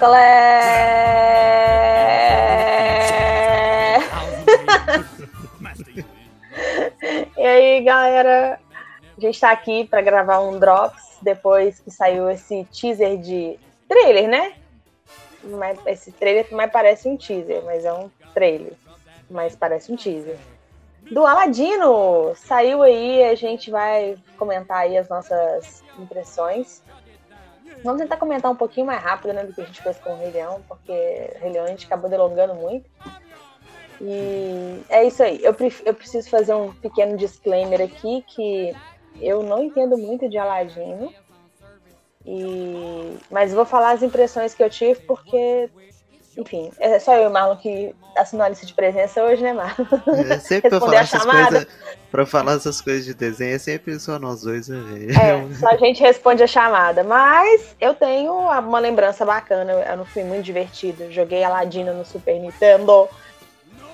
Picolé! e aí, galera? A gente tá aqui para gravar um Drops depois que saiu esse teaser de trailer, né? Esse trailer mais parece um teaser, mas é um trailer. Mas parece um teaser. Do Aladino! Saiu aí, a gente vai comentar aí as nossas impressões. Vamos tentar comentar um pouquinho mais rápido né, do que a gente fez com o Rei Leão, porque o Rei Leão a gente acabou delongando muito. E é isso aí. Eu, eu preciso fazer um pequeno disclaimer aqui que eu não entendo muito de Aladino. E... Mas vou falar as impressões que eu tive, porque, enfim, é só eu e o Marlon que assinou a lista de presença hoje, né, Marlon? É, sempre pra falar, essas coisas, pra falar essas coisas de desenho, é sempre só nós dois, né, É, só a gente responde a chamada. Mas eu tenho uma lembrança bacana, eu não fui muito divertido. Joguei Aladino no Super Nintendo.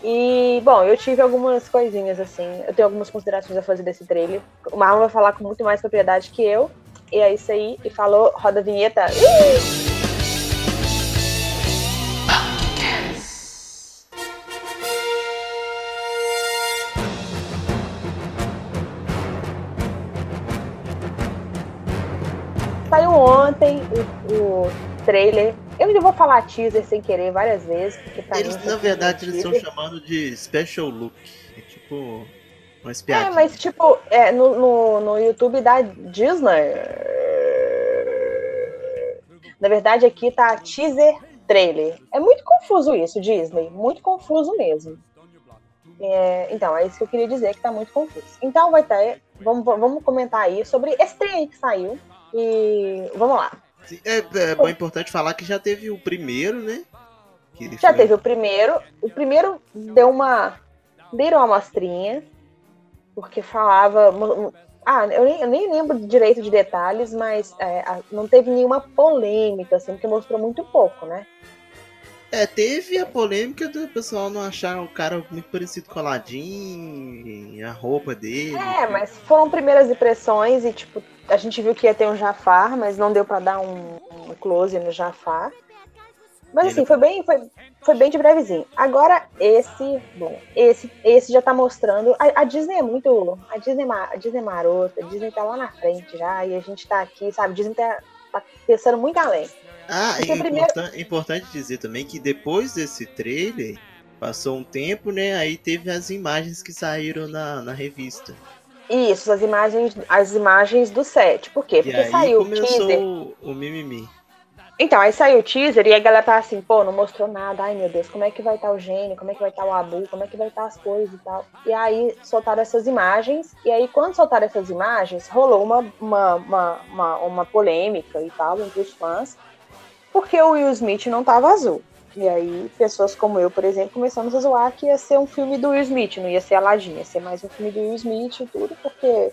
E, bom, eu tive algumas coisinhas assim. Eu tenho algumas considerações a fazer desse trailer. O Marlon vai falar com muito mais propriedade que eu. E é isso aí. E falou, roda a vinheta. Saiu trailer eu já vou falar teaser sem querer várias vezes, Eles, na verdade, eles estão chamando de special look. É tipo. Uma espiadinha. É, mas tipo, é, no, no, no YouTube da Disney. Na verdade, aqui tá teaser trailer. É muito confuso isso, Disney. Muito confuso mesmo. É, então, é isso que eu queria dizer, que tá muito confuso. Então vai ter. Vamos, vamos comentar aí sobre esse trem que saiu. E vamos lá. É, é bom, importante falar que já teve o primeiro, né? já foi... teve o primeiro. O primeiro deu uma. Deram uma amostrinha, porque falava. Ah, eu nem, eu nem lembro direito de detalhes, mas é, não teve nenhuma polêmica, assim, porque mostrou muito pouco, né? É, teve a polêmica do pessoal não achar o cara muito parecido com o Aladdin, a roupa dele. É, mas foram primeiras impressões e, tipo, a gente viu que ia ter um Jafar, mas não deu para dar um, um, close no Jafar. Mas assim, foi bem, foi, foi bem de brevezinho. Agora, esse, bom, esse, esse já tá mostrando. A, a Disney é muito. A Disney, a Disney é marota, a Disney tá lá na frente já, e a gente tá aqui, sabe? A Disney tá, tá pensando muito além. Ah, é primeiro... importante, importante dizer também que depois desse trailer, passou um tempo, né? Aí teve as imagens que saíram na, na revista. Isso, as imagens, as imagens do set. Por quê? Porque saiu o teaser. O mimimi. Então, aí saiu o teaser e a galera tá assim, pô, não mostrou nada. Ai, meu Deus, como é que vai estar tá o gênio? Como é que vai estar tá o Abu? Como é que vai estar tá as coisas e tal? E aí soltaram essas imagens. E aí, quando soltaram essas imagens, rolou uma, uma, uma, uma, uma polêmica e tal entre os fãs. Porque o Will Smith não tava azul. E aí, pessoas como eu, por exemplo, começamos a zoar que ia ser um filme do Will Smith, não ia ser Aladdin, ia ser mais um filme do Will Smith e tudo, porque,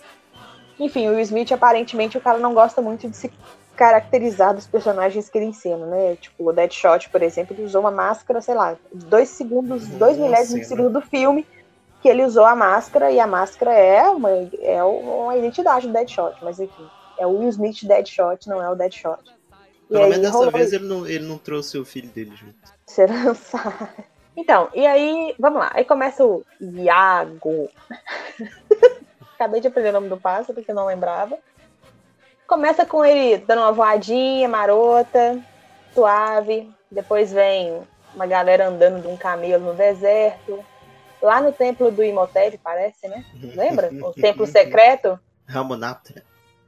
enfim, o Will Smith, aparentemente, o cara não gosta muito de se caracterizar dos personagens que ele ensina, né? Tipo, o Deadshot, por exemplo, ele usou uma máscara, sei lá, dois segundos, dois milésimos de segundo do filme, que ele usou a máscara, e a máscara é uma, é uma identidade do Deadshot, mas enfim, é o Will Smith Deadshot, não é o Deadshot. Pelo menos dessa vez ele não, ele não trouxe o filho dele junto. Não sabe. Então, e aí, vamos lá. Aí começa o Iago. Acabei de aprender o nome do pássaro, porque não lembrava. Começa com ele dando uma voadinha marota, suave. Depois vem uma galera andando de um camelo no deserto. Lá no templo do Imhotep, parece, né? Lembra? O templo secreto. Ramonaptra.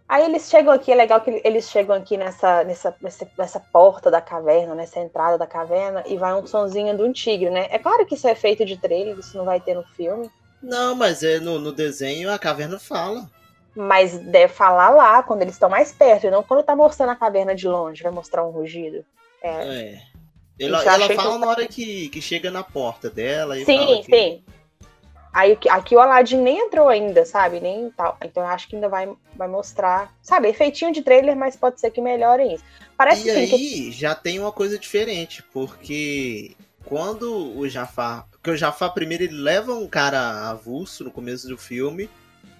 Aí eles chegam aqui, é legal que eles chegam aqui nessa, nessa, nessa, porta da caverna, nessa entrada da caverna, e vai um sonzinho de um tigre, né? É claro que isso é feito de trailer, isso não vai ter no filme. Não, mas é no, no desenho a caverna fala. Mas deve falar lá, quando eles estão mais perto, e não quando tá mostrando a caverna de longe, vai mostrar um rugido. É. é. Ela, ela fala que... na hora que, que chega na porta dela. E sim, que... sim. Aí aqui o Aladdin nem entrou ainda, sabe? Nem tal. Então eu acho que ainda vai, vai mostrar. Sabe, efeitinho de trailer, mas pode ser que melhorem isso. Parece e aí que... já tem uma coisa diferente, porque quando o Jafar. Porque o Jafar primeiro ele leva um cara avulso no começo do filme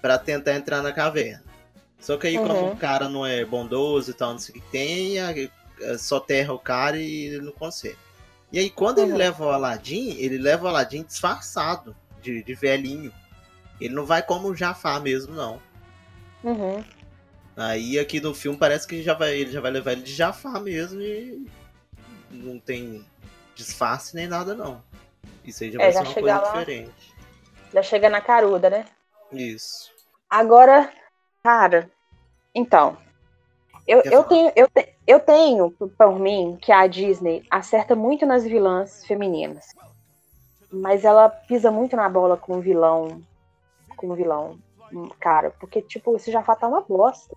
para tentar entrar na caverna. Só que aí, uhum. como o cara não é bondoso e tal, não sei o que tem, eh, soterra o cara e ele não consegue. E aí, quando ele Uhum. leva o Aladdin, ele leva o Aladdin disfarçado, de, de velhinho. Ele não vai como o Jafar mesmo, não. Uhum. Aí aqui no filme parece que já vai, ele já vai levar ele de Jafar mesmo e não tem disfarce nem nada, não. Isso aí já É, vai já ser uma coisa lá. diferente. Já chega na caruda, né? Isso. Agora, cara, então, eu, Quer eu falar? tenho, eu, te- eu tenho por mim que a Disney acerta muito nas vilãs femininas, mas ela pisa muito na bola com o vilão, com o vilão, cara, porque tipo esse Jafar tá uma bosta.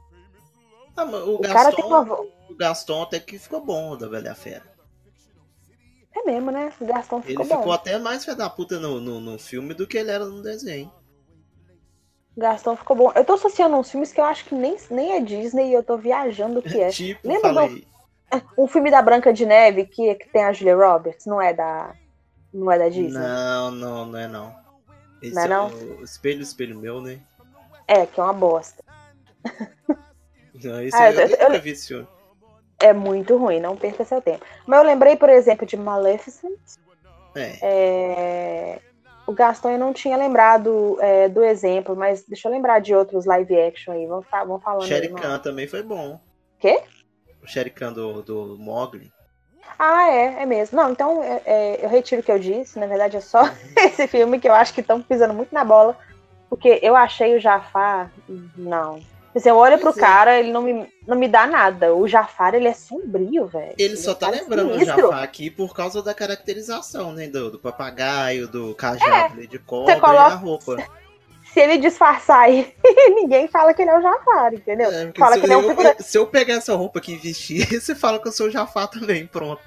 Ah, o, O cara tem Gaston, uma o Gaston até que ficou bom da Velha Fera. é mesmo, né? O Gastão Ele ficou ficou bom. até mais fé da puta no, no, no filme do que ele era no desenho. O Gastão ficou bom. Eu tô associando uns filmes que eu acho que nem, nem é Disney e eu tô viajando o que é. Tipo, Lembra falei. Um filme da Branca de Neve que, que tem a Julia Roberts, não é da não é da Disney? Não, não, não é não. Esse Não é não? o espelho, espelho meu, né? É, que é uma bosta. Não, esse Ah, eu, eu- eu vi esse filme. É muito ruim, não perca seu tempo. Mas eu lembrei, por exemplo, de Maleficent. É. É, O Gaston eu não tinha lembrado é, do exemplo, mas deixa eu lembrar de outros live action aí. Vamos, vamos falando. Sherry. Khan também foi bom. Quê? O Sherry Khan do, do Mogli. Ah, é, é mesmo. Não, então é, é, eu retiro o que eu disse. Na verdade, é só esse filme que eu acho que estão pisando muito na bola. Porque eu achei o Jafar. Não. Assim, eu olho pro Pois é. cara, ele não me, não me dá nada. O Jafar, ele é sombrio, velho. Ele só tá parece lembrando o sinistro. Jafar aqui por causa da caracterização, né? Do, do papagaio, do cajado de cobra É. coloca- e a roupa. Se ele disfarçar aí, ninguém fala que ele é o Jafar, entendeu? É, Fala se, que ele é um eu, figurante. se eu pegar essa roupa aqui e vestir, você fala que eu sou o Jafar também, pronto.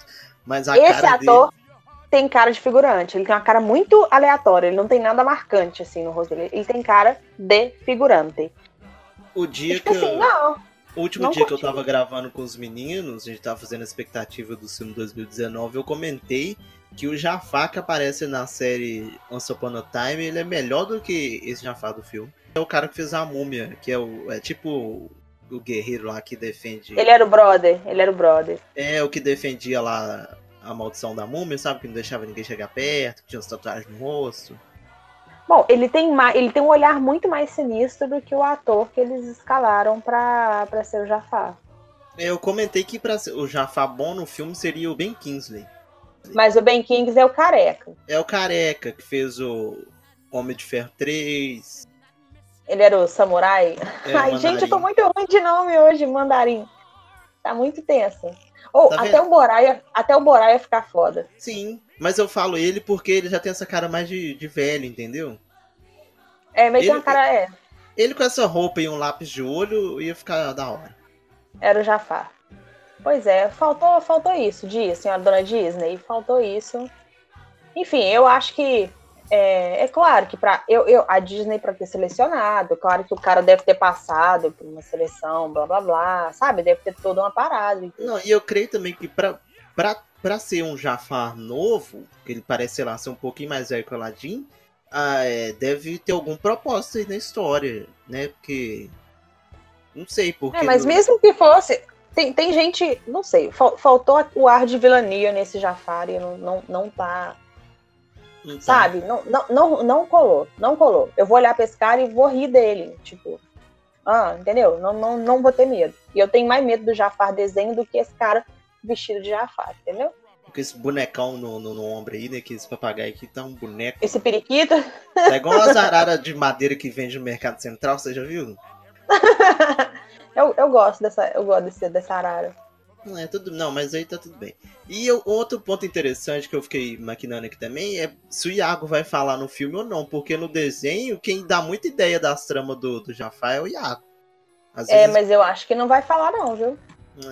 Mas a Esse cara ator tem cara de figurante. Ele tem uma cara muito aleatória. Ele não tem nada marcante, assim, no rosto dele. Ele tem cara de figurante. dele, o dia Tipo que assim, eu- não. O último Não dia que eu tava gravando com os meninos, a gente tava fazendo a expectativa do filme 2019, eu comentei que o Jafar que aparece na série Once Upon a Time, ele é melhor do que esse Jafar do filme. É o cara que fez a múmia, que é o é tipo o guerreiro lá que defende. Ele era o brother. Ele era o brother. É o que defendia lá a maldição da múmia, sabe? Que não deixava ninguém chegar perto, que tinha as tatuagens no rosto. Bom, ele tem, mais, ele tem um olhar muito mais sinistro do que o ator que eles escalaram pra, pra ser o Jafar. Eu comentei que pra o Jafar bom no filme seria o Ben Kingsley. Mas o Ben Kings é o careca. É o careca que fez o Homem de Ferro 3. Ele era o samurai. é, o Ai, gente, eu tô muito ruim de nome hoje, mandarim. Tá muito tenso. Ou Tá até o Boraia, até o Boraia ficar foda. Sim, mas eu falo ele porque ele já tem essa cara mais de, de velho, entendeu? É, mas tem Ele- uma cara. É, Ele com essa roupa e um lápis de olho ia ficar da hora. era o Jafar. Pois é, faltou, faltou isso, disso, senhora dona Disney, faltou isso. Enfim, eu acho que é, é claro que para eu, eu a Disney para ter selecionado, claro que o cara deve ter passado por uma seleção, blá blá blá, sabe? Deve ter toda uma parada. Não, e eu creio também que pra, pra, pra ser um Jafar novo, que ele parece, sei lá, ser um pouquinho mais velho que o Aladdin, ah, é, deve ter algum propósito aí na história, né? Porque. Não sei, porque. É, mas no- mesmo que fosse, tem, tem gente, não sei, fal- faltou o ar de vilania nesse Jafar e não, não, não tá, tá. sabe? Não, não, não, não colou, não colou. Eu vou olhar pra esse cara e vou rir dele, tipo, ah, entendeu? Não, não, não vou ter medo. E eu tenho mais medo do Jafar desenho do que esse cara vestido de Jafar, entendeu? Com esse bonecão no, no, no ombro aí, né? Que esse papagaio aqui tá um boneco. Esse periquito, Tá igual as araras de madeira que vende no Mercado Central, você já viu? eu, eu gosto dessa, eu gosto desse, dessa arara. Não, é tudo, não, mas aí tá tudo bem. E eu- outro ponto interessante que eu fiquei maquinando aqui também é se o Iago vai falar no filme ou não, porque no desenho, quem dá muita ideia das tramas do, do Jafar é o Iago. Às É, vezes, mas eu acho que não vai falar não, viu?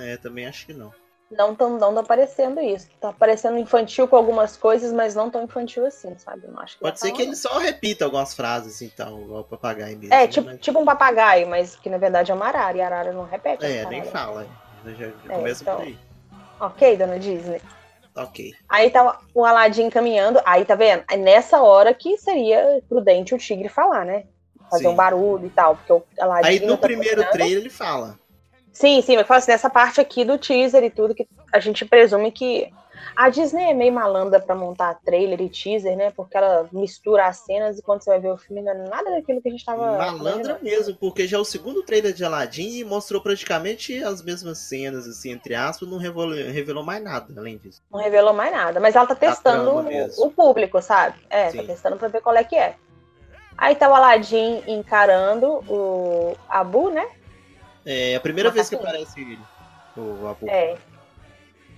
é, também acho que não. Não tão, não tá aparecendo isso. Tá parecendo infantil com algumas coisas, mas não tão infantil assim, sabe? Não acho Pode ser falar, que ele só repita algumas frases, então, igual o papagaio mesmo. É, né, tipo, mas- tipo um papagaio, mas que na verdade é uma arara, e a arara não repete. É, nem fala. Já, já É, começa então. por aí. Ok, dona Disney. Ok. Aí tá o Aladdin caminhando, aí tá vendo? É nessa hora que seria prudente o tigre falar, né? Fazer Sim. um barulho e tal, porque o Aladdin. Aí no tá primeiro trailer ele fala. Sim, sim, mas falo assim, nessa parte aqui do teaser e tudo, que a gente presume que a Disney é meio malandra para montar trailer e teaser, né? Porque ela mistura as cenas e quando você vai ver o filme não é nada daquilo que a gente tava. Malandra vendo. mesmo, porque já é o segundo trailer de Aladdin e mostrou praticamente as mesmas cenas, assim, entre aspas, não revelou, revelou mais nada além disso. Não revelou mais nada, mas ela tá testando o, o público, sabe? É, Sim. tá testando pra ver qual é que é. Aí tá o Aladdin encarando o Abu, né? É a primeira vez que aparece ele. O Abu. É.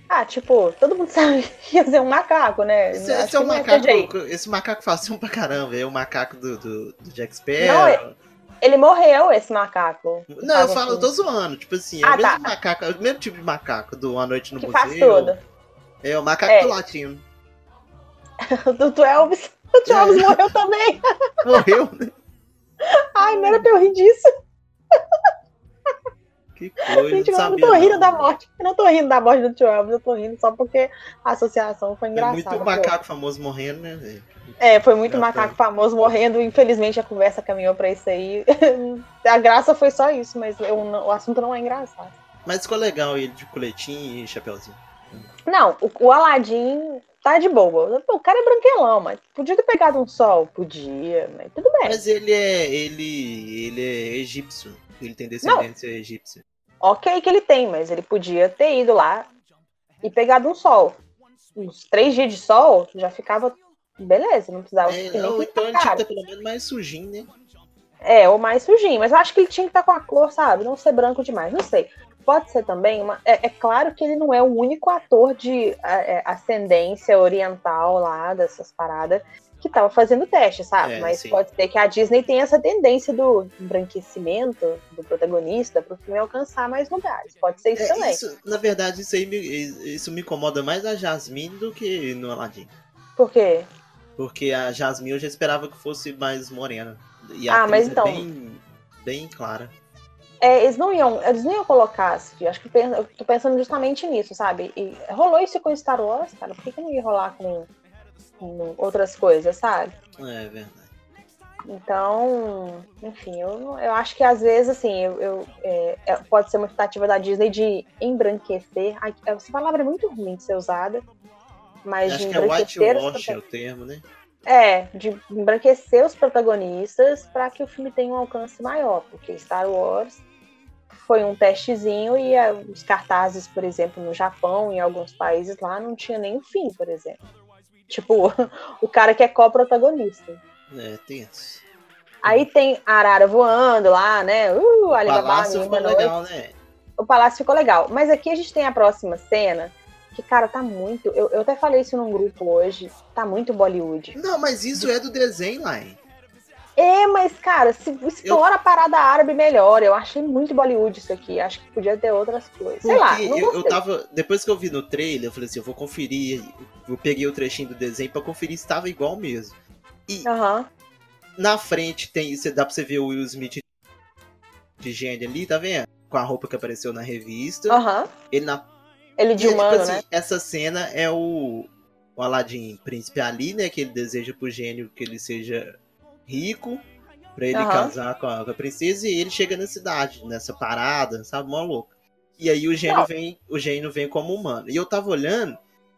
Ah, tipo, todo mundo sabe que ser um macaco, né? Esse, esse é não macaco. Esse macaco facinho pra caramba. É o macaco do, do, do Jack Não, Sparrow. Ele morreu, esse macaco. Não, eu falo, eu com- tô zoando. Tipo assim, é Ah, o mesmo tá. macaco, é o mesmo tipo de macaco do A Noite no Que Museu. faz tudo. É o macaco É. do latino. Do Twelves. O Twelves morreu também. Morreu, né? Ai, não era pra eu rir disso. Que coisa. Gente, eu não tô rindo não. da morte. Eu não tô rindo da morte do Twelves, eu tô rindo só porque a associação foi É engraçada. muito pô. macaco famoso morrendo, né, velho? É, foi muito Engraçado. macaco famoso morrendo. Infelizmente a conversa caminhou pra isso aí. a graça foi só isso, mas não- o assunto não é engraçado. Mas ficou legal ele de coletinho e chapeuzinho. Não, o, o Aladdin tá de boa. O cara é branquelão, mas podia ter pegado um sol? Podia, mas tudo bem. Mas ele é. ele. ele é egípcio. Ele tem descendência egípcia. Ok que ele tem, mas ele podia ter ido lá e pegado um sol. Uns três dias de sol já ficava. Beleza, não precisava É, pintar então ele tinha que ter pelo menos mais sujinho, né? É, ou mais sujinho. Mas eu acho que ele tinha que estar com a cor, sabe? Não ser branco demais. Não sei. Pode ser também uma. É, é claro que ele não é o único ator de é, é, ascendência oriental lá, dessas paradas, que tava fazendo teste, sabe? É, Mas sim. pode ser que a Disney tenha essa tendência do embranquecimento do protagonista pro filme alcançar mais lugares. Pode ser isso É, também. isso, na verdade, isso aí me, isso me incomoda mais na Jasmine do que no Aladdin. Por quê? Porque a Jasmine eu já esperava que fosse mais morena. E a Ah, mas é então- bem, bem clara. É, eles não iam, eles não iam colocar, assim, acho que eu tô pensando justamente nisso, sabe? E rolou isso com Star Wars, cara, por que, que não ia rolar com, com outras coisas, sabe? É verdade. Então, enfim, eu, eu acho que às vezes, assim, eu, eu, é, é, pode ser uma tentativa da Disney de embranquecer. Ai, Essa palavra é muito ruim de ser usada, mas Acho de que é embranquecer os whitewash é o termo, né? é, de embranquecer os protagonistas para que o filme tenha um alcance maior, porque Star Wars foi um testezinho e os cartazes, por exemplo, no Japão e em alguns países lá não tinha nem o fim, por exemplo. Tipo, o cara que é co-protagonista. É, tenso. Aí tem a arara voando lá, né? Uh, O palácio ficou legal, né? O palácio ficou legal. Mas aqui a gente tem a próxima cena, que, cara, tá muito. Eu, eu até falei isso num grupo hoje. Tá muito Bollywood. Não, mas isso é do desenho, Line. É, mas, cara, se explora a parada árabe melhor. Eu achei muito Bollywood isso aqui. Acho que podia ter outras coisas. Sei lá, eu, eu tava. Depois que eu vi no trailer, eu falei assim, eu vou conferir. Eu peguei o trechinho do desenho pra conferir se tava igual mesmo. E Aham. na frente tem. Você, dá pra você ver o Will Smith de gênio ali, tá vendo? Com a roupa que apareceu na revista. Aham. Ele na. Ele de E, tipo humano, assim, né? Essa cena é o. O Aladdin príncipe ali, né? Que ele deseja pro gênio que ele seja rico. Pra ele Aham. casar com a, com a princesa. E ele chega na cidade, nessa parada, sabe? Mó louco. E aí o gênio Não. vem. O gênio vem como humano. E eu tava olhando.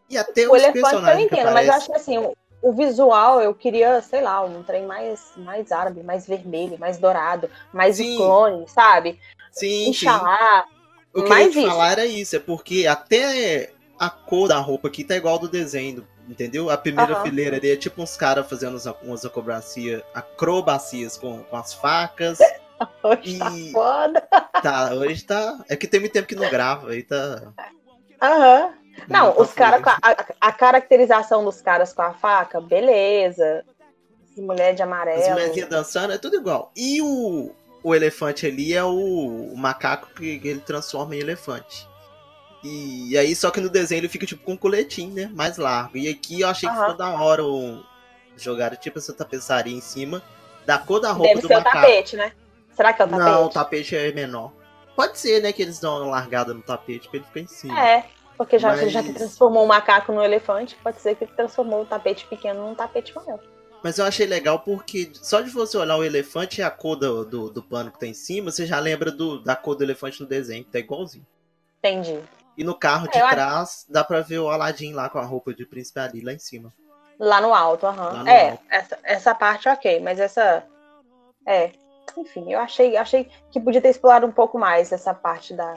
E até O os elefante eu personagens que entendo, mas eu aparecem. acho que assim, o, o visual eu queria, sei lá, um trem mais, mais árabe, mais vermelho, mais dourado, mais Sim. clone, sabe? Sim, sim. Inxalá. O que eu ia mais te isso. falar era isso. É porque até a cor da roupa aqui tá igual do desenho. Entendeu? A primeira Aham. fileira ali é tipo uns caras fazendo umas, umas acrobacia, acrobacias com, com as facas. Hoje tá E- foda. Tá, hoje tá. É que tem muito tempo que não grava, aí tá. Aham. Não, tá os caras, fluido. a, a caracterização dos caras com a faca, beleza. Mulher de amarelo. As mulherzinhas dançando, é tudo igual. E o, o elefante ali é o, o macaco que, que ele transforma em elefante. E aí, só que no desenho ele fica tipo com um coletinho, né? Mais largo. E aqui eu achei que Aham. ficou da hora um, jogaram tipo essa tapeçaria em cima da cor da roupa Deve do ser o macaco. tapete, né? Será que é o tapete? Não, o tapete é menor. Pode ser, né, que eles dão uma largada no tapete pra ele ficar em cima. É, porque já, Mas- já que transformou o macaco no elefante, pode ser que transformou o tapete pequeno num tapete maior. Mas eu achei legal porque só de você olhar o elefante e a cor do, do, do pano que tá em cima, você já lembra do, da cor do elefante no desenho, que tá igualzinho. Entendi. E no carro de É, trás, dá pra ver o Aladdin lá com a roupa de príncipe ali lá em cima. Lá no alto, aham. No É, alto. Essa, essa parte ok, mas essa. É. Enfim, eu achei, achei que podia ter explorado um pouco mais essa parte da,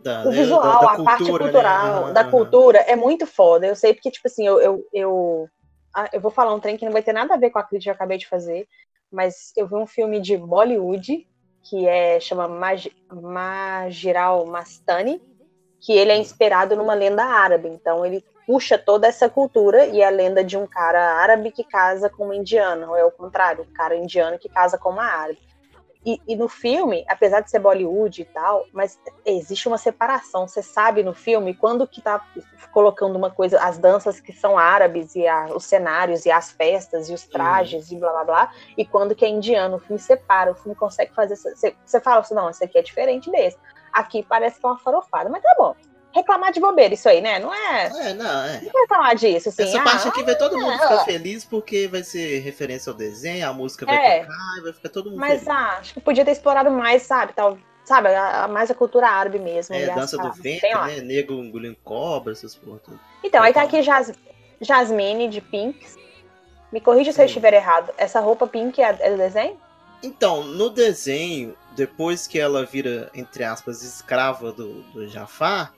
Da, o né, visual, da- da a parte cultura, né? cultural, Aham, da cultura é muito foda. Eu sei porque, tipo assim, eu, eu, eu, ah, eu vou falar um trem que não vai ter nada a ver com a crítica que eu acabei de fazer, mas eu vi um filme de Bollywood que é chama Maj, Majiral Mastani, que ele é inspirado numa lenda árabe. Então ele puxa toda essa cultura e a lenda de um cara árabe que casa com uma indiana, ou é o contrário, um cara indiano que casa com uma árabe. E, e no filme, apesar de ser Bollywood e tal, mas existe uma separação. Você sabe no filme quando que tá colocando uma coisa, as danças que são árabes e a- os cenários e as festas e os trajes e blá blá blá, e quando que é indiano. O filme separa, o filme consegue fazer. Você, você fala assim, não, isso aqui é diferente desse. Aqui parece que é uma farofada, mas tá bom. Reclamar de bobeira isso aí, né? Não é. É, não, é. Não é reclamar disso, assim. Essa ah, parte aqui vai todo mundo é. ficar feliz porque vai ser referência ao desenho, a música vai É. tocar e vai ficar todo mundo Mas feliz. ah, acho que podia ter explorado mais, sabe? Tal, sabe, a, a- mais a cultura árabe mesmo. É, dança do vento, Tem né? Nego engolindo cobra, essas porra tudo. Então, aí tá aqui Jas, Jasmine de Pinks. Me corrija se eu estiver errado. Essa roupa pink é, é do desenho? Então, no desenho, depois que ela vira, entre aspas, escrava do, do Jafar,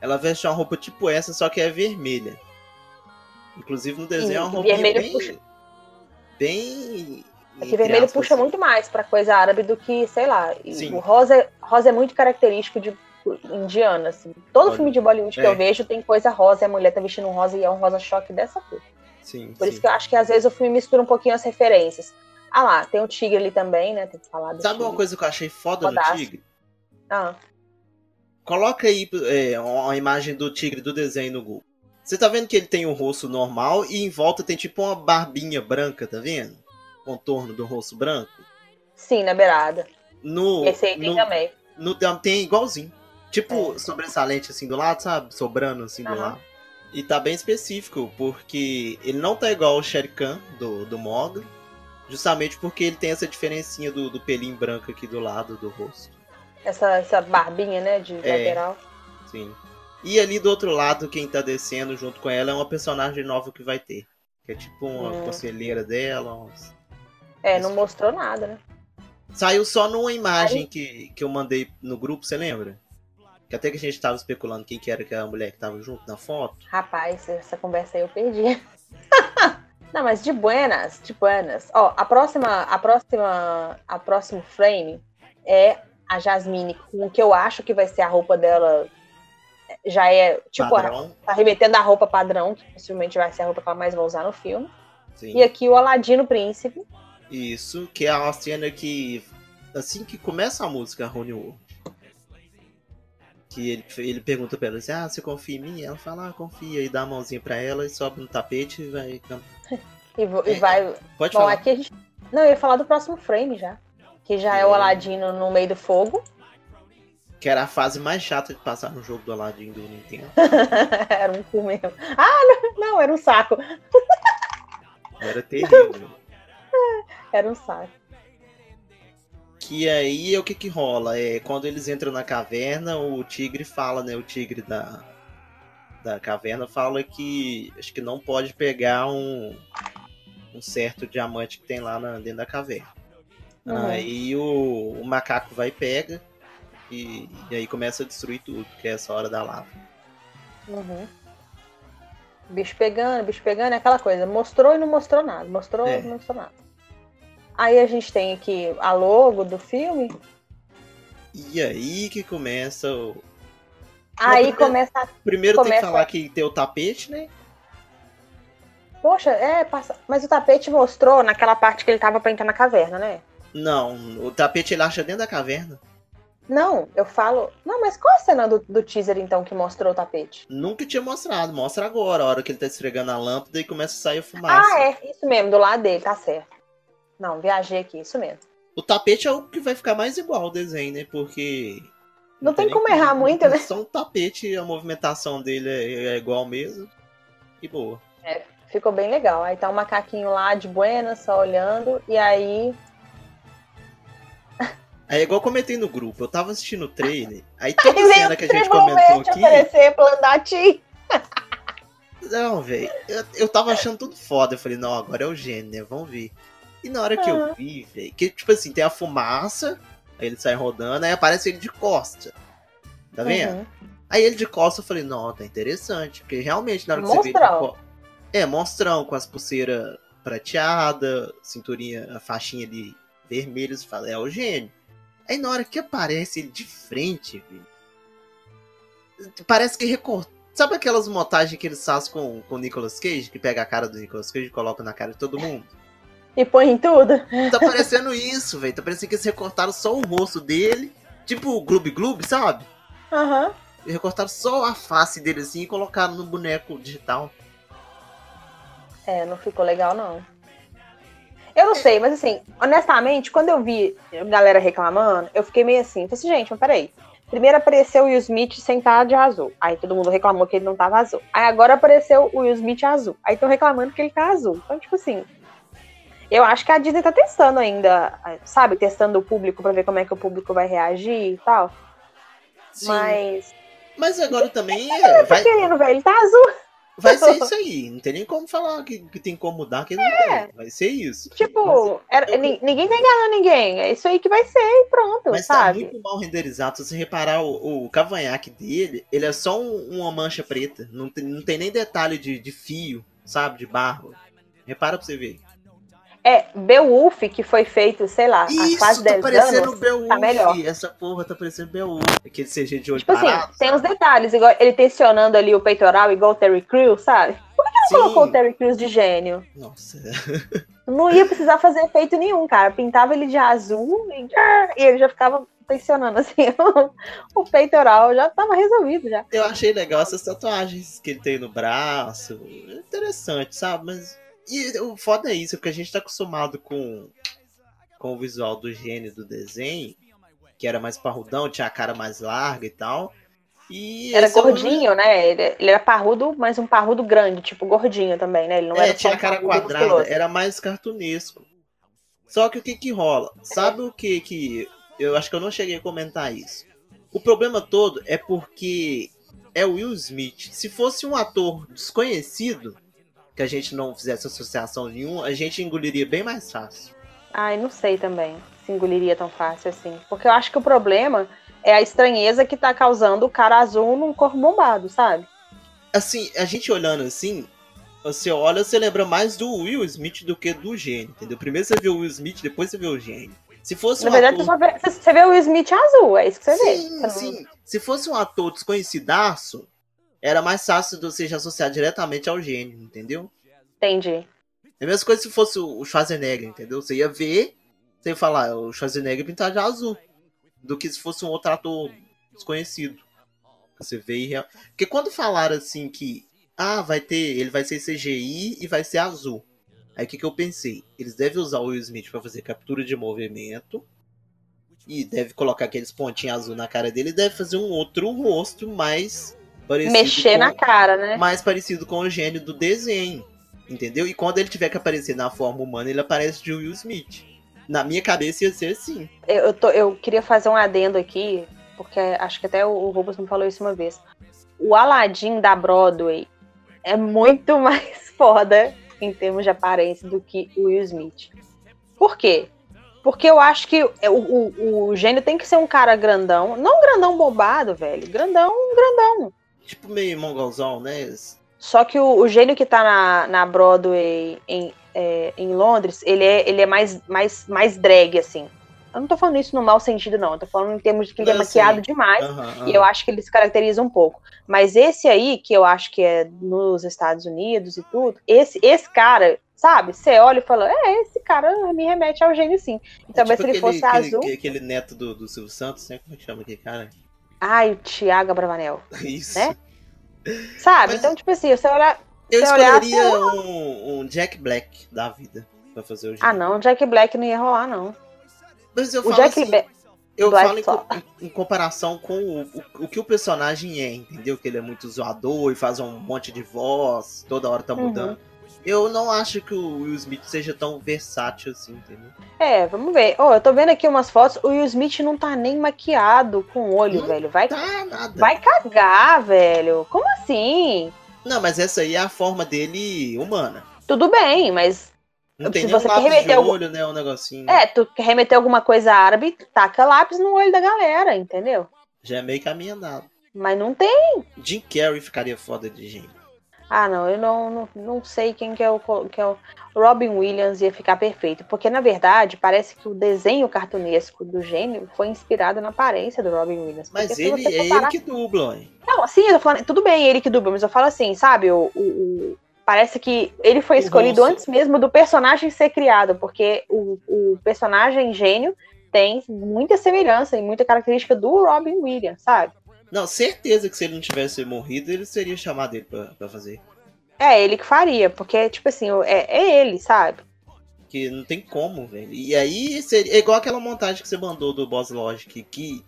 ela veste uma roupa tipo essa, só que é vermelha. Inclusive no desenho é uma roupa vermelho bem... puxa- Bem... É que vermelho aspas, puxa assim. muito mais pra coisa árabe do que, sei lá. e Sim. O rosa, rosa é muito característico de indiana, assim. Todo Olha, filme de Bollywood que é. eu vejo tem coisa rosa, e a mulher tá vestindo um rosa e é um rosa choque dessa cor. Sim, Por sim. isso que eu acho que às vezes o filme mistura um pouquinho as referências. Ah lá, tem o tigre ali também, né? Tem que falar do Sabe uma tigre. coisa que eu achei foda no Fodaço. Tigre? Ah, Coloca aí é, uma imagem do tigre do desenho no Google. Você tá vendo que ele tem um rosto normal e em volta tem tipo uma barbinha branca, tá vendo? Contorno do rosto branco. sim, na beirada. No, Esse aí tem no, também. no- tem igualzinho. Tipo É. sobressalente assim do lado, sabe? Sobrando assim do Aham. lado. E tá bem específico, porque ele não tá igual o Shere Khan do, do Mogli. Justamente porque ele tem essa diferencinha do, do pelinho branco aqui do lado do rosto. Essa, essa barbinha, né? De É. lateral. Sim. E ali do outro lado, quem tá descendo junto com ela é uma personagem nova que vai ter. Que é tipo uma Hum. conselheira dela. uns- É, não mostrou nada, né? Saiu só numa imagem que, que eu mandei no grupo, você lembra? Que até que a gente tava especulando quem que era que a mulher que tava junto na foto. Rapaz, essa conversa aí eu perdi. Não, mas de buenas, de buenas. Ó, a próxima, a próxima, a próximo frame é a Jasmine com o que eu acho que vai ser a roupa dela. Já é, tipo, a- tá remetendo a roupa padrão, que possivelmente vai ser a roupa que ela mais vai usar no filme. Sim. E aqui o Aladino Príncipe. Isso, que é a cena que. Assim que começa a música Honey World. Que ele, ele pergunta pra ela assim: Ah, você confia em mim? Ela fala: Ah, confia. E dá a mãozinha pra ela e sobe no tapete e vai. E, vo- e É, vai. Pode Bom, falar. aqui a gente. Não, eu ia falar do próximo frame já. Que já é o É. Aladino no meio do fogo. Que era a fase mais chata de passar no jogo do Aladdin do Nintendo. era um cu mesmo. Ah, não, não, era um saco. Era terrível. Era um saco. Que aí o que que rola? É quando eles entram na caverna, o tigre fala, né? O tigre da, da caverna fala que acho que não pode pegar um, um certo diamante que tem lá na- dentro da caverna. Uhum. Aí o, o macaco vai e pega e, e aí começa a destruir tudo, que é essa hora da lava. Uhum. Bicho pegando, bicho pegando, é aquela coisa. Mostrou e não mostrou nada. Mostrou É. e não mostrou nada. Aí a gente tem aqui a logo do filme. E aí que começa o. Aí primeiro- começa a. Primeiro tem que Começa- falar que tem o tapete, né? Poxa, é, passa... mas o tapete mostrou naquela parte que ele tava pra entrar na caverna, né? Não, o tapete ele acha dentro da caverna. Não, eu falo. Não, mas qual a cena do, do teaser então que mostrou o tapete? Nunca tinha mostrado, mostra agora, a hora que ele tá esfregando a lâmpada e começa a sair a fumaça. Ah, é, isso mesmo, do lado dele, tá certo. Não, viajei aqui, isso mesmo. O tapete é o que vai ficar mais igual ao desenho, né? Porque. Não tem nem como errar muito, né? Só um tapete, a movimentação dele é, é igual mesmo. E boa. ficou bem legal. Aí tá um macaquinho lá de buena, só olhando, e aí. É igual eu comentei no grupo, eu tava assistindo o trailer, aí toda aí cena que a gente comentou aqui. Aparecer, Não, velho, eu, eu tava achando tudo foda. Eu falei, não, agora é o gênio, né? Vamos ver. E na hora que uhum. eu vi, velho, que tipo assim, tem a fumaça, aí ele sai rodando, aí aparece ele de costa. Tá vendo? Uhum. Aí ele de costa eu falei, não, tá interessante. Porque realmente, na hora que mostrão. você vê. Tipo, é, monstrão, com as pulseiras prateada, cinturinha, a faixinha ali vermelha, você fala, é o gênio. Aí na hora que aparece ele de frente, velho, parece que recortou. Sabe aquelas montagens que eles fazem com, com o Nicolas Cage, que pega a cara do Nicolas Cage e coloca na cara de todo mundo? E põe em tudo? Tá parecendo isso, velho. Tá parecendo que eles recortaram só o rosto dele, tipo o Gloob Gloob, sabe? Aham. Uhum. E recortaram só a face dele assim e colocaram no boneco digital. É, não ficou legal, não. Eu não sei, mas assim, honestamente, quando eu vi a galera reclamando, eu fiquei meio assim, falei assim, gente, mas peraí. Primeiro apareceu o Will Smith sentado de azul. Aí todo mundo reclamou que ele não tava azul. Aí agora apareceu o Will Smith azul. Aí estão reclamando que ele tá azul. Então, tipo assim, eu acho que a Disney tá testando ainda, sabe? Testando o público pra ver como é que o público vai reagir e tal. Sim. Mas. Mas agora também. É, tá vai... querendo, velho. Ele tá azul. Vai ser isso aí. Não tem nem como falar que, que tem como mudar, que não é. tem. Vai ser isso. Tipo, Mas, era, ninguém tá enganando ninguém. É isso aí que vai ser e pronto, Mas tá sabe? tá muito mal renderizado. Se você reparar, o, o cavanhaque dele, ele é só um, uma mancha preta. Não tem, não tem nem detalhe de, de fio, sabe? De barro. Repara pra você ver. É, Beowulf, que foi feito, sei lá, Isso, há quase 10 tá parecendo anos, Beowulf. tá melhor. Essa porra tá parecendo Beowulf. Aquele CG de olho tipo assim, parado. Assim, tem uns detalhes, igual ele tensionando ali o peitoral, igual o Terry Crews, sabe? Por que não colocou o Terry Crews de gênio? Nossa. Não ia precisar fazer efeito nenhum, cara. Pintava ele de azul e, e ele já ficava tensionando assim o, peitoral, já tava resolvido já. Eu achei legal essas tatuagens que ele tem no braço. Interessante, sabe? Mas e o foda é isso, porque a gente tá acostumado com, com o visual do gênio do desenho, que era mais parrudão, tinha a cara mais larga e tal. E era gordinho, né? Ele, ele, era parrudo, mas um parrudo grande, tipo gordinho também, né? Ele não é, era tinha a cara quadrada, musculoso. era mais cartunesco. Só que o que que rola? Sabe o que que... Eu acho que eu não cheguei a comentar isso. O problema todo é porque é o Will Smith. Se fosse um ator desconhecido, que a gente não fizesse associação nenhuma, a gente engoliria bem mais fácil. Ai, não sei também se engoliria tão fácil assim. Porque eu acho que o problema é a estranheza que tá causando o cara azul num corpo bombado, sabe? Assim, a gente olhando assim, você olha, você lembra mais do Will Smith do que do gênio, entendeu? Primeiro você vê o Will Smith, depois você vê o gênio. Se fosse Na um verdade, ator... você, vê, você vê o Will Smith azul, é isso que você sim, vê. Sim. Se fosse um ator desconhecidaço, era mais fácil de você associar diretamente ao gênio, entendeu? Entendi. É a mesma coisa se fosse o Schwarzenegger, entendeu? Você ia ver, você ia falar, é o Schwarzenegger pintado de azul. Do que se fosse um outro ator desconhecido. Você vê e real... Porque quando falaram assim que. Ah, vai ter. Ele vai ser CGI e vai ser azul. Aí o que, que eu pensei? Eles devem usar o Will Smith para fazer captura de movimento. E deve colocar aqueles pontinhos azul na cara dele. E deve fazer um outro rosto mais. Mexer com, na cara, né? Mais parecido com o gênio do desenho. Entendeu? E quando ele tiver que aparecer na forma humana, ele aparece de Will Smith. Na minha cabeça ia ser assim. Eu, tô, eu queria fazer um adendo aqui, porque acho que até o, o Rubens me falou isso uma vez. O Aladdin da Broadway é muito mais foda em termos de aparência do que o Will Smith. Por quê? Porque eu acho que o, o, o gênio tem que ser um cara grandão. Não grandão bobado, velho. Grandão, grandão. Tipo meio mongolzão, né? Só que o, o gênio que tá na, na Broadway em, é, em Londres, ele é, ele é mais, mais, mais drag, assim. Eu não tô falando isso no mau sentido, não. Eu tô falando em termos de que ele é maquiado demais. Uhum, uhum. E eu acho que ele se caracteriza um pouco. Mas esse aí, que eu acho que é nos Estados Unidos e tudo, esse, esse cara, sabe? Você olha e fala, é, esse cara me remete ao gênio, sim. E talvez tipo se ele aquele, fosse aquele, azul. Aquele neto do, do Silvio Santos, né? Como é que chama aquele cara? Ai, o Thiago Bravanel. Isso. Né? Sabe? Mas então, tipo assim, você olhar. Eu escolheria olhar, um, um, Jack Black da vida pra fazer o. Ah, não, Jack Black não ia rolar, não. Mas eu o falo Jack assim, eu Black falo em, em, comparação com o, o, o, que o personagem é, entendeu? Que ele é muito zoador e faz um monte de voz, toda hora tá uhum. mudando. Uhum. Eu não acho que o Will Smith seja tão versátil assim, entendeu? É, vamos ver. Ó, eu tô vendo aqui umas fotos, o Will Smith não tá nem maquiado com olho, Não velho. Vai, Tá nada. vai cagar, velho. Como assim? Não, mas essa aí é a forma dele humana. Tudo bem, mas Não tem Se você quer lápis de remeter algum- olho, né? Um negocinho. é, tu quer remeter alguma coisa árabe, taca lápis no olho da galera, entendeu? Já é meio caminho andado. Mas não tem. Jim Carrey ficaria foda de gênio. Ah, não, eu não, não, não sei quem que é, o, que é o Robin Williams ia ficar perfeito. Porque, na verdade, parece que o desenho cartunesco do gênio foi inspirado na aparência do Robin Williams. Mas ele é ele que dubla, hein? Não, assim, eu tô falando, tudo bem ele que dubla, mas eu falo assim, sabe, o, o- parece que ele foi escolhido rosto. antes mesmo do personagem ser criado, porque o, o personagem gênio tem muita semelhança e muita característica do Robin Williams, sabe? Não, certeza que se ele não tivesse morrido, ele seria chamado ele pra, pra fazer. É ele que faria, porque, tipo assim, é, é ele, sabe? Que não tem como, velho. E aí seria é igual aquela montagem que você mandou do Boss Logic, que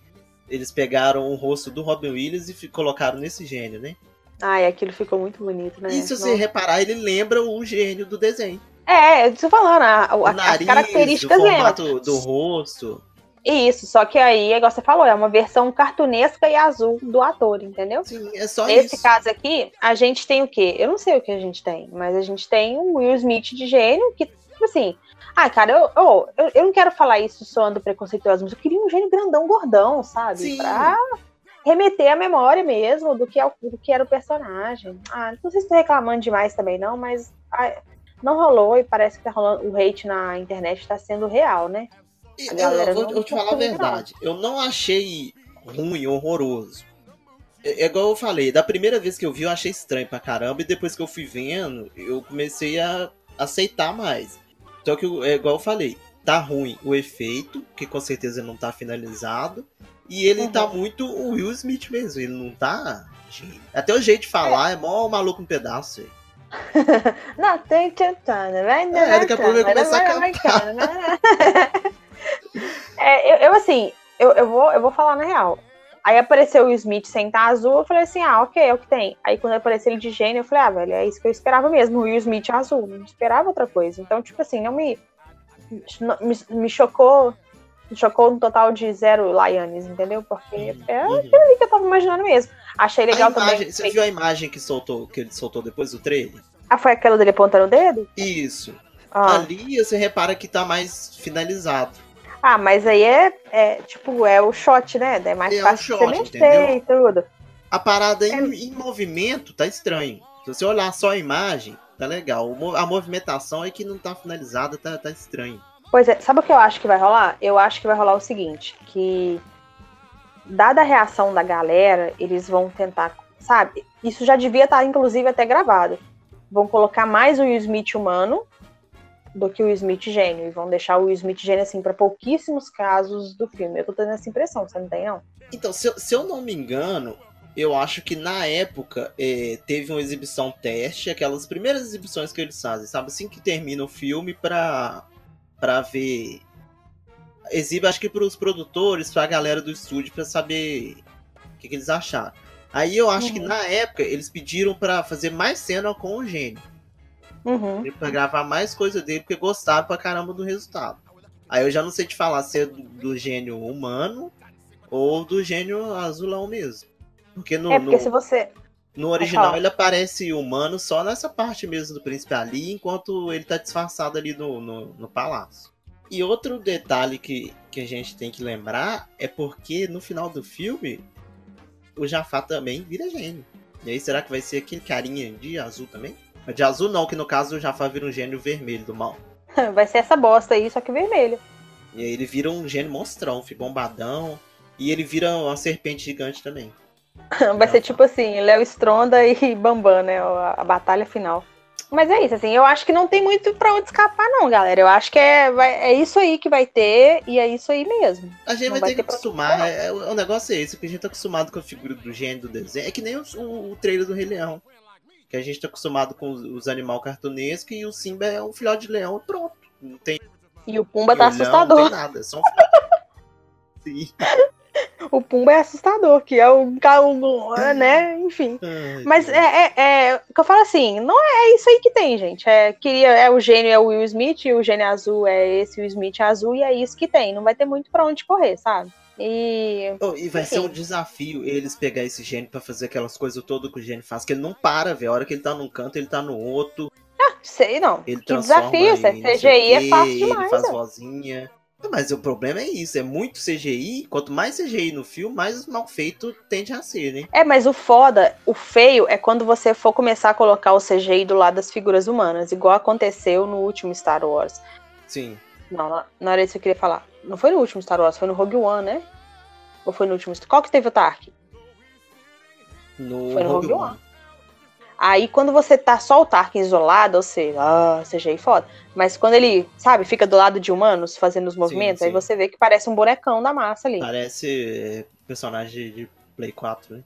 eles pegaram o rosto do Robin Williams e colocaram nesse gênio, né? Ai, aquilo ficou muito bonito, né? E se você Nossa. reparar, ele lembra o gênio do desenho. É, eu tô falando, a, a- O as nariz, características o formato do rosto. Isso, só que aí, igual você falou, é uma versão cartunesca e azul do ator, entendeu? Sim, é só Nesse isso. caso aqui, a gente tem o quê? Eu não sei o que a gente tem, mas a gente tem um Will Smith de gênio que, tipo assim. Ai, cara, eu, eu, eu, eu não quero falar isso soando preconceituoso, mas eu queria um gênio grandão, gordão, sabe? Sim. Pra remeter a memória mesmo do que, é o, do que era o personagem. Ah, não sei se tô reclamando demais também, não, mas ai, não rolou e parece que tá rolando, o hate na internet tá sendo real, né? Eu, eu vou, não eu te falar a não. verdade. Eu não achei ruim, horroroso. É, é igual eu falei, da primeira vez que eu vi, eu achei estranho pra caramba, e depois que eu fui vendo, eu comecei a aceitar mais. Só que, é igual eu falei, tá ruim o efeito, que com certeza não tá finalizado, e ele Uhum. tá muito o Will Smith mesmo, ele não tá. gênio. Até o jeito de falar é, mó maluco um pedaço. velho. Não, tem tentando, vai É, daqui a pouco vai começar a cantar. É, eu, eu, assim, eu, eu, vou, eu vou falar na real. Aí apareceu o Will Smith sem estar azul, eu falei assim, ah, ok, é o que tem. Aí quando apareceu ele de gênio, eu falei, ah, velho, é isso que eu esperava mesmo, o Will Smith azul, não esperava outra coisa. Então, tipo assim, não me, me, me chocou, me chocou no total de zero Laianes, entendeu? Porque é Uhum. aquilo que eu tava imaginando mesmo. Achei legal imagem- também. Você viu a imagem que soltou, que ele soltou depois do trailer? Ah, foi aquela dele apontando o dedo? Isso. Ah. Ali você repara que tá mais finalizado. Ah, mas aí é, é, tipo, é o shot, né? É mais É o fácil shot, você mexer e tudo. A parada É. em, em movimento tá estranho. Se você olhar só a imagem, tá legal. A movimentação é que não tá finalizada, tá, tá estranho. Pois é, sabe o que eu acho que vai rolar? Eu acho que vai rolar o seguinte, que dada a reação da galera, eles vão tentar, sabe? Isso já devia estar, inclusive, até gravado. Vão colocar mais o Will Smith humano do que o Smith gênio. E vão deixar o Smith gênio, assim, pra pouquíssimos casos do filme. Eu tô tendo essa impressão, você não tem, não? Então, se eu, se eu não me engano, eu acho que na época é, teve uma exibição teste, aquelas primeiras exibições que eles fazem, sabe? Assim que termina o filme pra, pra ver. Exibe, acho que pros produtores, pra galera do estúdio, pra saber o que, que eles acharam. Aí eu acho que Uhum. na época eles pediram pra fazer mais cena com o gênio. Uhum. pra gravar mais coisa dele, porque gostaram pra caramba do resultado. Aí eu já não sei te falar se é do, do gênio humano ou do gênio azulão mesmo. Porque no, É, porque no, se você... no original ele aparece humano só nessa parte mesmo do príncipe ali, enquanto ele tá disfarçado ali no, no, no palácio. E outro detalhe que, que a gente tem que lembrar é porque no final do filme o Jafar também vira gênio. E aí será que vai ser aquele carinha de azul também? De azul não, que no caso o Jafar vira um gênio vermelho do mal. Vai ser essa bosta aí, só que vermelho. E aí ele vira um gênio monstrão, bombadão. E ele vira uma serpente gigante também. Vai ser tipo assim, Léo Stronda e Bambam, né? A, a batalha final. Mas é isso, assim, eu acho que não tem muito pra onde escapar, não, galera. Eu acho que é, vai- é isso aí que vai ter e é isso aí mesmo. A gente vai, vai ter que ter pra- acostumar. É, é- o negócio é esse, porque a gente tá acostumado com a figura do gênio do desenho. É que nem o, o, o trailer do Rei Leão. Que a gente tá acostumado com os, animais cartunescos e o Simba é um filhote de leão e pronto. Não tem E o Pumba tá olhão, Não assustador. tem nada, é só um. Sim. O Pumba é assustador, que é o um, né? Enfim. Ai, Mas é, é, é, que eu falo assim, não é isso aí que tem, gente. É, queria, é o gênio é o Will Smith, e o gênio azul é esse Will Smith azul, e é isso que tem. Não vai ter muito pra onde correr, sabe? E, oh, e vai enfim. ser um desafio eles pegar esse gênio para fazer aquelas coisas todas que o gênio faz, que ele não para, velho. A hora que ele tá num canto, ele tá no outro. Ah, sei não. Ele que desafio, é CGI é fácil demais. Ele faz né? vozinha. Mas o problema é isso, é muito CGI. Quanto mais CGI no filme, mais mal feito tende a ser, né? É, mas o foda, o feio é quando você for começar a colocar o CGI do lado das figuras humanas, igual aconteceu no último Star Wars. Sim. Não, não era isso que eu queria falar. Não foi no último Star Wars, foi no Rogue One, né? Ou foi no último? Qual que teve o Tark? No, foi no Rogue, Rogue One. One. Aí quando você tá só o Tarkin isolado, ou seja, ah, CGI foda. Mas quando ele, sabe, fica do lado de humanos fazendo os movimentos, sim, sim. aí você vê que parece um bonecão da massa ali. Parece personagem de Play 4, né?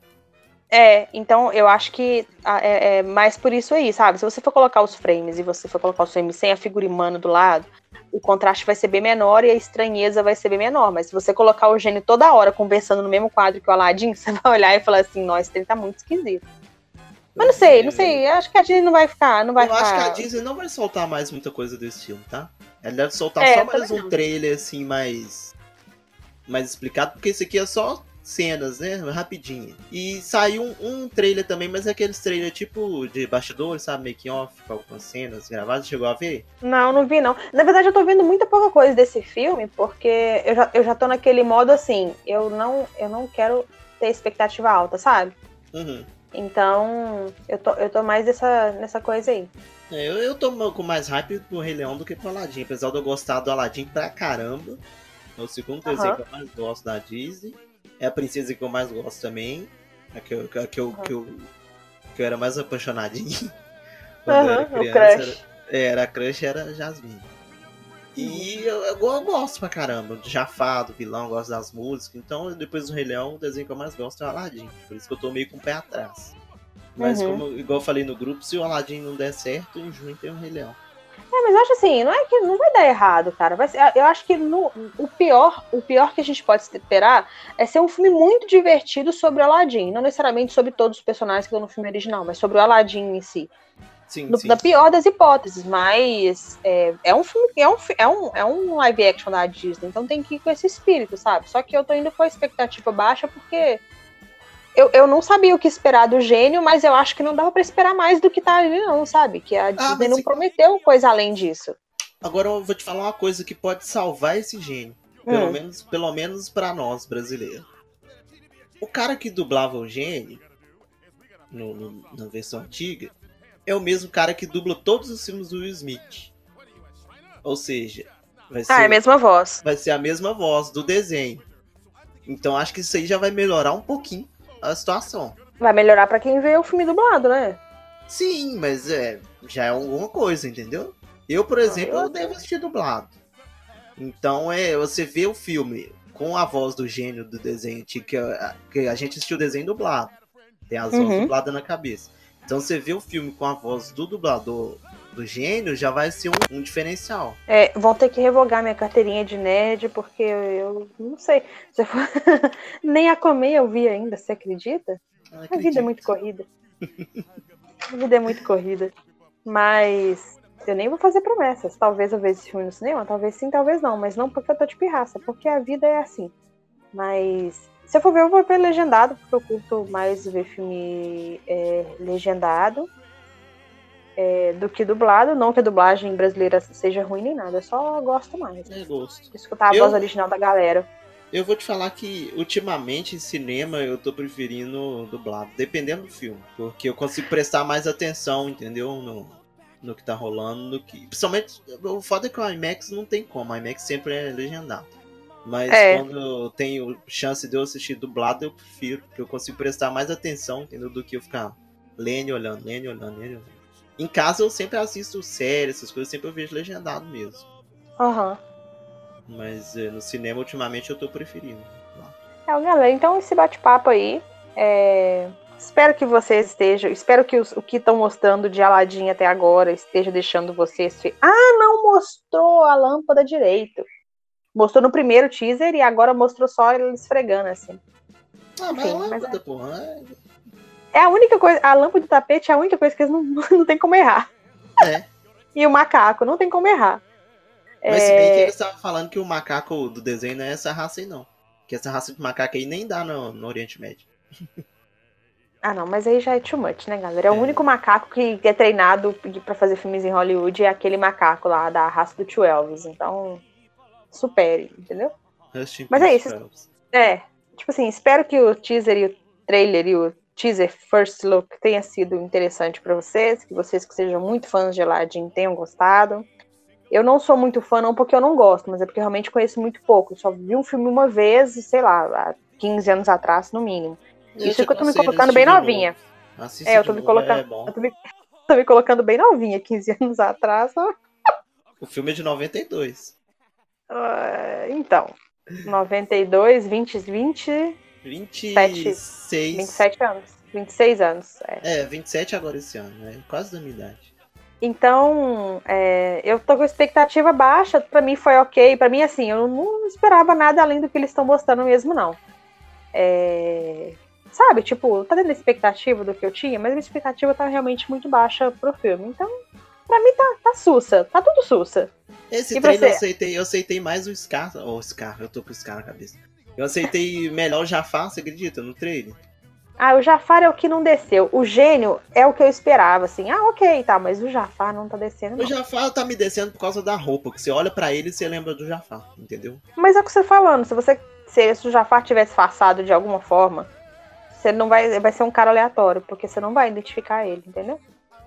É, então eu acho que é, é, mais por isso aí, sabe? Se você for colocar os frames e você for colocar os frames sem a figura humana do lado, o contraste vai ser bem menor e a estranheza vai ser bem menor. Mas se você colocar o gênio toda hora conversando no mesmo quadro que o Aladdin, você vai olhar e falar assim, nossa, ele tá muito esquisito. Mas não sei, não sei. Acho que a Disney não vai ficar. Não vai eu ficar... acho que a Disney não vai soltar mais muita coisa desse filme, tá? Ela deve soltar é, só mais um não. trailer, assim, mais. mais explicado, porque esse aqui é só cenas, né? Rapidinho. E saiu um, um trailer também, mas é aqueles trailers tipo de bastidores, sabe? Making off, com algumas cenas gravadas. Chegou a ver? Não, não vi, não. Na verdade, eu tô vendo muita pouca coisa desse filme, porque eu já, eu já tô naquele modo assim, eu não, eu não quero ter expectativa alta, sabe? Uhum. Então, eu tô, eu tô mais nessa, nessa coisa aí. É, eu, eu tô com mais hype pro Rei Leão do que pro Aladdin, apesar de eu gostar do Aladdin pra caramba. É o segundo uhum. desenho que eu mais gosto da Disney. É a princesa que eu mais gosto também. A que eu, a que eu, uhum. que eu, que eu era mais apaixonadinho. Quando uhum, eu era criança. Era, era a crush, era Jasmine. E eu, eu, eu, gosto pra caramba do Jafar, do vilão, gosto das músicas. Então, depois do Rei Leão, o desenho que eu mais gosto é o Aladdin. Por isso que eu tô meio com o pé atrás. Mas, uhum. como, igual eu falei no grupo, se o Aladdin não der certo, em junho tem o Rei Leão. É, mas eu acho assim, não é que não vai dar errado, cara. Vai ser, eu acho que no, o pior, o pior que a gente pode esperar é ser um filme muito divertido sobre o Aladdin, não necessariamente sobre todos os personagens que estão no filme original, mas sobre o Aladdin em si. Sim, no, sim. Da pior das hipóteses, mas é, é, um filme, é um, é, um, é um live action da Disney, então tem que ir com esse espírito, sabe? Só que eu tô indo com a expectativa baixa porque eu, eu não sabia o que esperar do gênio, mas eu acho que não dava para esperar mais do que tá ali, não, sabe? Que a ah, Disney ah, não prometeu coisa além disso. Agora eu vou te falar uma coisa que pode salvar esse gênio. Pelo hum. menos, pelo menos para nós brasileiros. O cara que dublava o gênio no, no, na versão antiga, é o mesmo cara que dubla todos os filmes do Will Smith. Ou seja, vai ser, ah, é a mesma voz. Vai ser a mesma voz do desenho. Então acho que isso aí já vai melhorar um pouquinho a situação. Vai melhorar para quem vê o filme dublado, né? Sim, mas é, já é alguma coisa, entendeu? Eu, por exemplo, ah, eu, eu devo assistir dublado. Então é, você vê o filme com a voz do gênio do desenho, que a, que a gente assistiu o desenho dublado. Tem as uhum. vozes dubladas na cabeça. Então você vê o filme com a voz do dublador do gênio, já vai ser um, um diferencial. É, vão ter que revogar minha carteirinha de nerd, porque eu, eu não sei. Se for... Nem a comer eu vi ainda, você acredita? A vida é muito corrida. a vida é muito corrida. Mas eu nem vou fazer promessas. Talvez eu veja esse filme no cinema, talvez sim, talvez não. Mas não porque eu tô de pirraça, porque a vida é assim. Mas se eu for ver, eu vou ver legendado, porque eu curto mais ver filme é, legendado é, do que dublado. Não que a dublagem brasileira seja ruim nem nada, eu só gosto mais. É gosto. Escutar a eu, voz original da galera. Eu vou te falar que ultimamente em cinema eu tô preferindo dublado, dependendo do filme. Porque eu consigo prestar mais atenção, entendeu? No, no que tá rolando. No que... Principalmente, o foda é que o IMAX não tem como, o IMAX sempre é legendado. Mas é. quando eu tenho chance de eu assistir dublado, eu prefiro, porque eu consigo prestar mais atenção, entendeu? Do que eu ficar lendo olhando, lendo olhando, lendo olhando. Em casa eu sempre assisto séries, essas coisas, sempre eu vejo legendado mesmo. Aham. Uhum. Mas é, no cinema, ultimamente, eu tô preferindo. É, galera, então esse bate-papo aí. É... Espero que vocês estejam. Espero que os, o que estão mostrando de Aladdin até agora esteja deixando vocês. Ah, não mostrou a lâmpada direito. Mostrou no primeiro teaser e agora mostrou só ele esfregando, assim. Ah, mas é mas lâmpada, é. porra. É, É a única coisa. A lâmpada de tapete é a única coisa que eles não, não tem como errar. É. E o macaco, não tem como errar. Mas se É, bem que eles estavam falando que o macaco do desenho não é essa raça aí, não. Que essa raça de macaco aí nem dá no, no Oriente Médio. Ah, não, mas aí já é too much, né, galera? É o É. único macaco que é treinado pra fazer filmes em Hollywood é aquele macaco lá da raça do tio Elvis. Então, supere, entendeu? Mas é isso. É, tipo assim, espero que o teaser e o trailer e o teaser first look tenha sido interessante pra vocês, que vocês que sejam muito fãs de Aladdin tenham gostado. Eu não sou muito fã não porque eu não gosto, mas é porque eu realmente conheço muito pouco. Eu só vi um filme uma vez, sei lá, há 15 anos atrás, no mínimo. Isso te que eu tô me colocando bem novinha. Assista É, eu tô me colocando- É. Eu tô me, tô me colocando bem novinha, 15 anos atrás. O filme é de 92. Ah, então, 92, 20, 20, 26. 27 anos. 26 anos. É. É, 27 agora esse ano, né? Quase da minha idade. Então, é, eu tô com expectativa baixa. Pra mim foi ok. Pra mim, assim, eu não esperava nada além do que eles estão mostrando mesmo, não. É, sabe, tipo, tá dando expectativa do que eu tinha, mas a minha expectativa tá realmente muito baixa pro filme. Então, pra mim tá, tá sussa. Tá tudo sussa. Esse E trailer eu você? aceitei, eu aceitei mais o Scar. Ô, Scar, eu tô com o Scar na cabeça. Eu aceitei melhor o Jafar, você acredita, no trailer? Ah, o Jafar é o que não desceu. O gênio é o que eu esperava, assim. Ah, ok, tá, mas o Jafar não tá descendo, O não. Jafar tá me descendo por causa da roupa, que você olha pra ele e você lembra do Jafar, entendeu? Mas é o que você tá falando, se você. Se, se o Jafar tivesse disfarçado de alguma forma, você não vai. Vai ser um cara aleatório, porque você não vai identificar ele, entendeu?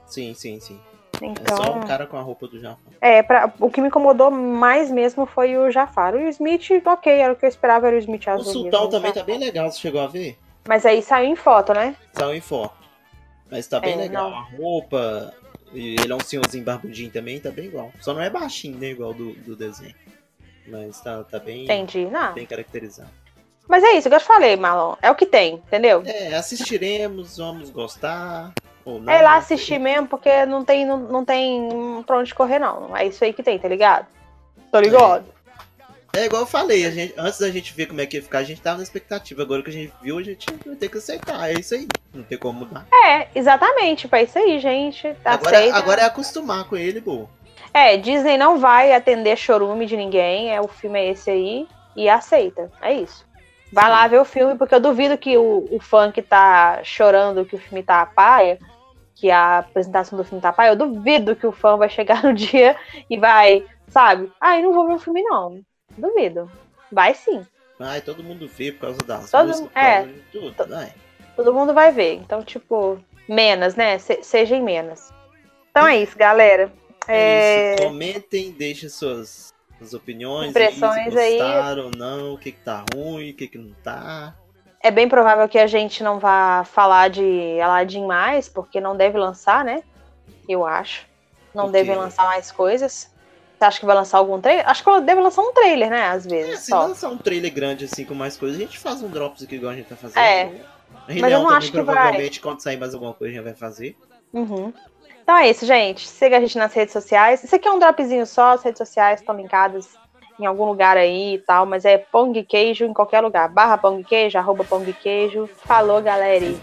Sim, sim, sim. Então. É só um cara com a roupa do Jafar. É, pra, o que me incomodou mais mesmo foi o Jafar. O Smith, ok, era o que eu esperava, era o Smith O azul. Sultão mesmo, também tá? tá bem legal, você chegou a ver? Mas aí saiu em foto, né? Saiu em foto. Mas tá bem É, legal. não. A roupa, ele é um senhorzinho barbudinho também, tá bem igual. Só não é baixinho, né? Igual do, do desenho. Mas tá, tá bem, Entendi. Não. bem caracterizado. Mas é isso, que eu te falei, Marlon. É o que tem, entendeu? É, assistiremos, vamos gostar. Ou não. É lá assistir mesmo, porque não tem, não, não tem pra onde correr, não. É isso aí que tem, tá ligado? Tô ligado? É igual eu falei, a gente, antes da gente ver como é que ia ficar, a gente tava na expectativa. Agora que a gente viu, a gente vai ter que aceitar. É isso aí. Não tem como mudar. É, exatamente. Pra isso aí, gente. Agora, Aceita. agora é acostumar com ele, pô. É, Disney não vai atender chorume de ninguém. É, o filme é esse aí. E aceita. É isso. Vai Sim. lá ver o filme, porque eu duvido que o, o fã que tá chorando que o filme tá paia, que a apresentação do filme tá a paia, eu duvido que o fã vai chegar no dia e vai, sabe? Ai, não vou ver o filme, não. Duvido. Vai sim. Ai, todo mundo vê por causa das Todo músicas, é. tudo. Vai. Todo mundo vai ver. Então, tipo, menos, né? Se, seja em menos. Então é isso, galera. É É, isso. Comentem, deixem suas, suas opiniões. Impressões aí, aí. se gostaram ou não, o que, que tá ruim, o que, que não tá. É bem provável que a gente não vá falar de Aladdin mais, porque não deve lançar, né? Eu acho. Não Por quê? deve lançar mais coisas. Você acha que vai lançar algum trailer? Acho que deve lançar um trailer, né? Às É, vezes. se só. lançar um trailer grande assim com mais coisas, a gente faz um drops aqui igual a gente tá fazendo. É. Rei Mas eu não também, acho que vai. provavelmente, quando sair mais alguma coisa, a gente vai fazer. Uhum. Então é isso, gente. Siga a gente nas redes sociais. Isso aqui é um dropzinho só, as redes sociais estão linkadas em algum lugar aí e tal, mas é pão de queijo em qualquer lugar. Barra pão de queijo, arroba pão de queijo. Falou, galera. Em